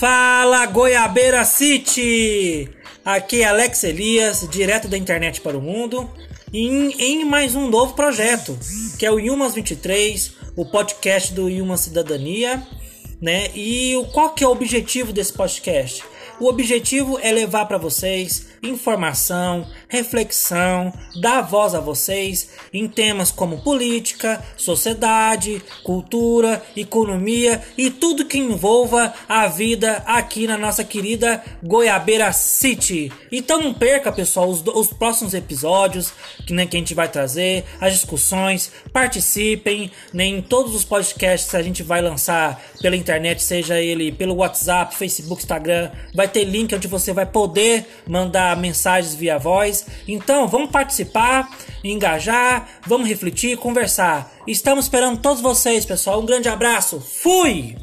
Fala Goiabeira City! Aqui é Alex Elias, direto da internet para o mundo, em, em mais um novo projeto, que é o Yumas 23, o podcast do Yuma Cidadania, né? E o, qual que é o objetivo desse podcast? O objetivo é levar para vocês informação, reflexão, dar voz a vocês em temas como política, sociedade, cultura, economia e tudo que envolva a vida aqui na nossa querida Goiabeira City. Então não perca, pessoal, os, os próximos episódios que, né, que a gente vai trazer, as discussões, participem né, em todos os podcasts que a gente vai lançar pela internet, seja ele pelo WhatsApp, Facebook, Instagram, vai ter link onde você vai poder mandar mensagens via voz. Então, vamos participar, engajar, vamos refletir, conversar. Estamos esperando todos vocês, pessoal. Um grande abraço. Fui!